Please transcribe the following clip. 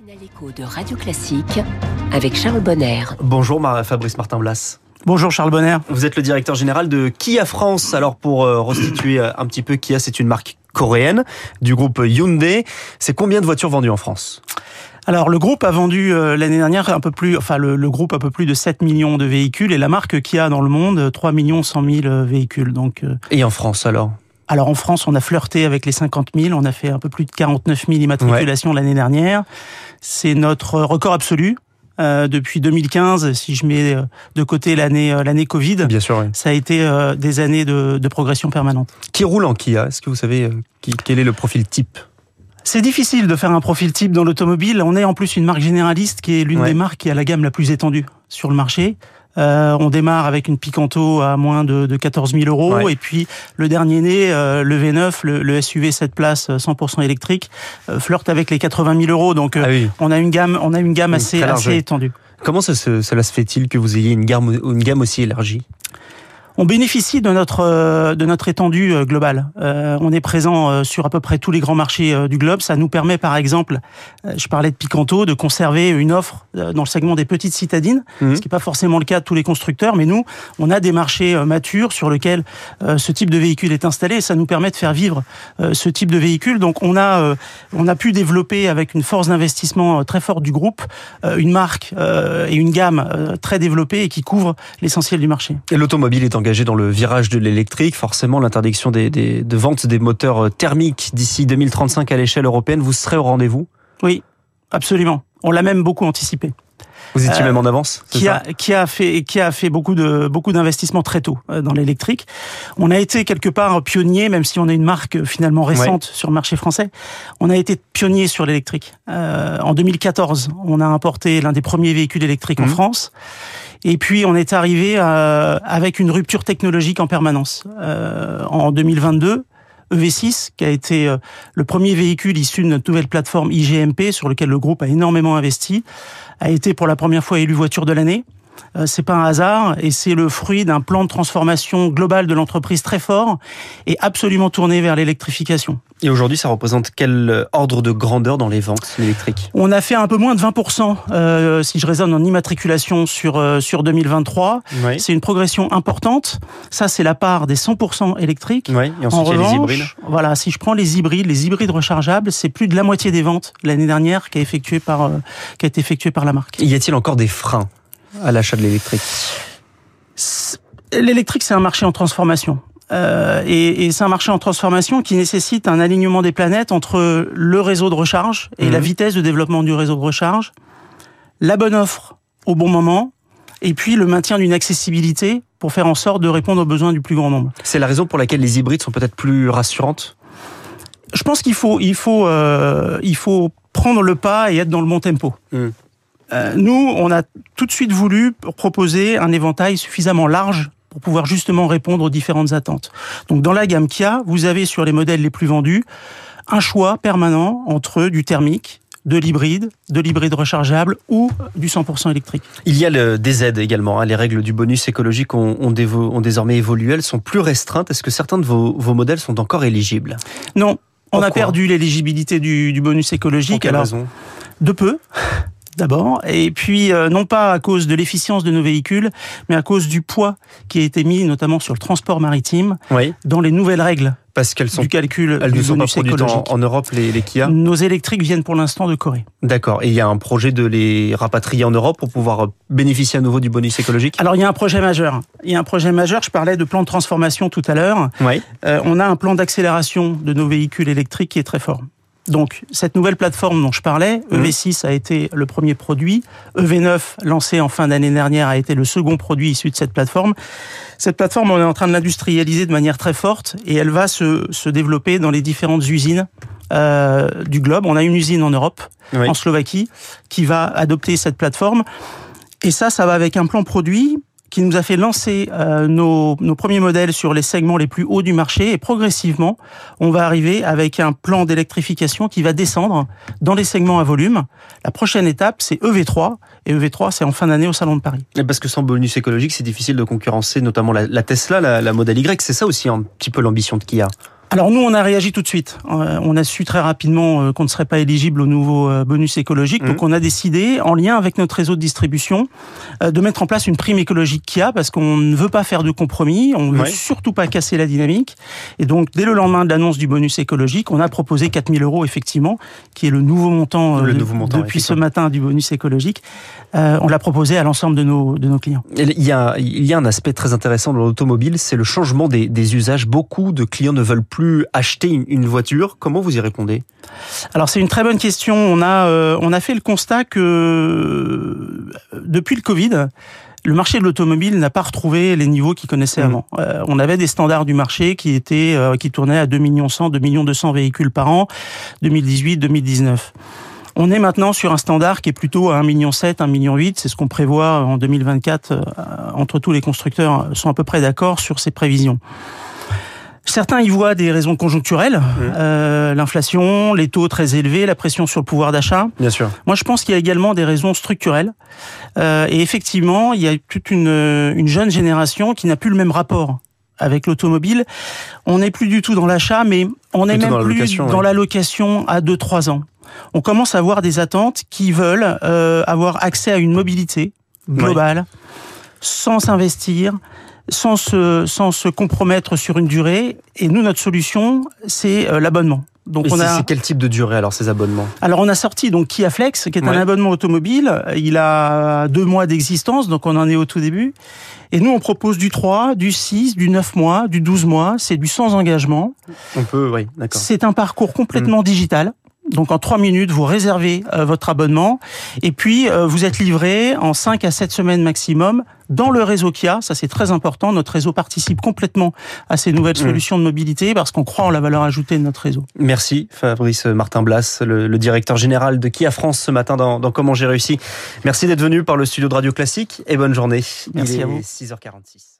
matinale écho de Radio Classique avec Charles Bonner. Bonjour Fabrice Martin-Blas. Bonjour Charles Bonner. Vous êtes le directeur général de Kia France. Alors pour euh, restituer euh, un petit peu Kia, c'est une marque coréenne du groupe Hyundai. C'est combien de voitures vendues en France? Alors le groupe a vendu euh, l'année dernière un peu plus, enfin le, le, groupe un peu plus de 7 millions de véhicules et la marque Kia dans le monde 3 millions 100 000 véhicules. Donc et en France alors? Alors en France, on a flirté avec les 50 000, on a fait un peu plus de 49 000 immatriculations ouais. l'année dernière. C'est notre record absolu. Euh, depuis 2015, si je mets de côté l'année euh, l'année Covid, Bien sûr, oui. ça a été euh, des années de, de, progression permanente. Qui roule en Kia? Est-ce que vous savez euh, qui, quel est le profil type? C'est difficile de faire un profil type dans l'automobile. On est en plus une marque généraliste qui est l'une ouais. des marques qui a la gamme la plus étendue sur le marché. Euh, on démarre avec une Picanto à moins de, de 14 000 euros ouais. et puis le dernier né, euh, le V9, le, le, SUV 7 places 100% électrique, euh, flirte avec les 80 000 euros. Donc ah oui. on a une gamme, on a une gamme assez, assez étendue. Comment ça, cela se fait-il que vous ayez une gamme, une gamme aussi élargie? On bénéficie de notre euh, de notre étendue euh, globale. Euh, on est présent sur à peu près tous les grands marchés du globe. Ça nous permet, par exemple, je parlais de Picanto, de conserver une offre dans le segment des petites citadines, mmh. ce qui n'est pas forcément le cas de tous les constructeurs. Mais nous, on a des marchés matures sur lesquels ce type de véhicule est installé. Et ça nous permet de faire vivre ce type de véhicule. Donc on a on a pu développer avec une force d'investissement très forte du groupe une marque et une gamme très développée et qui couvre l'essentiel du marché. Et l'automobile est engagé dans le virage de l'électrique. Forcément, l'interdiction des, des, de vente des moteurs thermiques d'ici 2035 à l'échelle européenne, vous serez au rendez-vous? Oui, absolument. On l'a même beaucoup anticipé. Vous étiez euh, même en avance qui a, qui a fait qui a fait beaucoup de beaucoup d'investissements très tôt euh, dans l'électrique. On a été quelque part pionnier, même si on est une marque finalement récente ouais. sur le marché français. On a été pionnier sur l'électrique. Euh, en 2014, on a importé l'un des premiers véhicules électriques mmh. en France. Et puis on est arrivé euh, avec une rupture technologique en permanence. Euh, en 2022, EV6, qui a été euh, le premier véhicule issu de notre nouvelle plateforme IGMP, sur lequel le groupe a énormément investi, a été pour la première fois élu voiture de l'année. Euh, c'est pas un hasard et c'est le fruit d'un plan de transformation globale de l'entreprise très fort et absolument tourné vers l'électrification. Et aujourd'hui, ça représente quel ordre de grandeur dans les ventes électriques On a fait un peu moins de 20%, euh, si je raisonne en immatriculation sur euh, sur 2023. Oui. C'est une progression importante. Ça, c'est la part des 100% électriques. Oui. Et ensuite, en revanche, il y a les hybrides. Voilà, si je prends les hybrides, les hybrides rechargeables, c'est plus de la moitié des ventes l'année dernière qui a effectué par euh, qui a été effectuée par la marque. Y a-t-il encore des freins? À l'achat de l'électrique L'électrique, c'est un marché en transformation. Euh, et, et c'est un marché en transformation qui nécessite un alignement des planètes entre le réseau de recharge et mmh. la vitesse de développement du réseau de recharge, la bonne offre au bon moment, et puis le maintien d'une accessibilité pour faire en sorte de répondre aux besoins du plus grand nombre. C'est la raison pour laquelle les hybrides sont peut-être plus rassurantes? Je pense qu'il faut, il faut, euh, il faut prendre le pas et être dans le bon tempo. Mmh. Euh, nous, on a tout de suite voulu proposer un éventail suffisamment large pour pouvoir justement répondre aux différentes attentes. Donc dans la gamme Kia, vous avez sur les modèles les plus vendus un choix permanent entre du thermique, de l'hybride, de l'hybride rechargeable ou du 100% électrique. Il y a le DZ également. Hein. Les règles du bonus écologique ont, ont, dévo, ont, désormais évolué. Elles sont plus restreintes. Est-ce que certains de vos, vos modèles sont encore éligibles? Non. On a perdu l'éligibilité du, du, bonus écologique. Pour alors, raison? de peu d'abord, et puis euh, non pas à cause de l'efficience de nos véhicules, mais à cause du poids qui a été mis notamment sur le transport maritime oui. dans les nouvelles règles parce qu'elles sont du calcul elles du ne sont pas produites en, en, Europe les, les Kia? Nos électriques viennent pour l'instant de Corée. D'accord. Et il y a un projet de les rapatrier en Europe pour pouvoir bénéficier à nouveau du bonus écologique? Alors il y a un projet majeur. Il y a un projet majeur. Je parlais de plan de transformation tout à l'heure. Oui. Euh, on a un plan d'accélération de nos véhicules électriques qui est très fort. Donc, cette nouvelle plateforme dont je parlais, mmh. EV6 a été le premier produit. EV9, lancé en fin d'année dernière, a été le second produit issu de cette plateforme. Cette plateforme, on est en train de l'industrialiser de manière très forte et elle va se, se développer dans les différentes usines euh, du globe. On a une usine en Europe, oui. en Slovaquie, qui va adopter cette plateforme. Et ça, ça va avec un plan produit qui nous a fait lancer euh, nos, premiers modèles sur les segments les plus hauts du marché et progressivement, on va arriver avec un plan d'électrification qui va descendre dans les segments à volume. La prochaine étape, c'est EV3 et EV3, c'est en fin d'année au Salon de Paris. Et parce que sans bonus écologique, c'est difficile de concurrencer notamment la, la Tesla, la, la Model Y. C'est ça aussi un petit peu l'ambition de Kia. Alors nous, on a réagi tout de suite. Euh, on a su très rapidement euh, qu'on ne serait pas éligible au nouveau euh, bonus écologique. Donc mmh. on a décidé, en lien avec notre réseau de distribution, de mettre en place une prime écologique Kia parce qu'on ne veut pas faire de compromis, on ne veut surtout pas casser la dynamique. Et donc dès le lendemain de l'annonce du bonus écologique, on a proposé 4000 euros effectivement, qui est le nouveau montant, le nouveau montant depuis ce matin du bonus écologique. on l'a proposé à l'ensemble de nos, de nos clients. Il y, a, il y a un aspect très intéressant dans l'automobile, c'est le changement des, des usages. Beaucoup de clients ne veulent plus plus acheter une voiture. Comment vous y répondez? Alors c'est une très bonne question. On a euh, on a fait le constat que euh, depuis le Covid, le marché de l'automobile n'a pas retrouvé les niveaux qu'il connaissait mmh. avant. Euh, on avait des standards du marché qui étaient qui tournaient à 2 millions 100, 2 millions 200 véhicules par an, 2018, 2019. On est maintenant sur un standard qui est plutôt à 1,7 million, 1,8 million. C'est ce qu'on prévoit en 2024. entre tous les constructeurs sont à peu près d'accord sur ces prévisions. Certains y voient des raisons conjoncturelles, mmh. euh, l'inflation, les taux très élevés, la pression sur le pouvoir d'achat. Bien sûr. Moi, je pense qu'il y a également des raisons structurelles. Euh, et effectivement, il y a toute une, une jeune génération qui n'a plus le même rapport avec l'automobile. On n'est plus du tout dans l'achat, mais on est même plus dans la location à 2-3 ans. On commence à avoir des attentes qui veulent euh, avoir accès à une mobilité globale, sans s'investir, sans se, sans se compromettre sur une durée. Et nous, notre solution, c'est euh, l'abonnement. Donc on a. C'est quel type de durée alors ces abonnements? Alors on a sorti donc Kia Flex, qui est un abonnement automobile. Il a deux mois d'existence, donc on en est au tout début. Et nous on propose du 3, du 6, du 9 mois, du 12 mois. C'est du sans engagement. On peut, oui, d'accord. C'est un parcours complètement mm. digital. Donc en trois minutes, vous réservez euh, votre abonnement et puis euh, vous êtes livré en 5 à 7 semaines maximum dans le réseau Kia. Ça c'est très important. Notre réseau participe complètement à ces nouvelles mmh. solutions de mobilité parce qu'on croit en la valeur ajoutée de notre réseau. Merci Fabrice Martin Blas, le, directeur général de Kia France ce matin dans, dans Comment j'ai réussi. Merci d'être venu par le studio de Radio Classique et bonne journée. Merci Il est à vous. 6h46.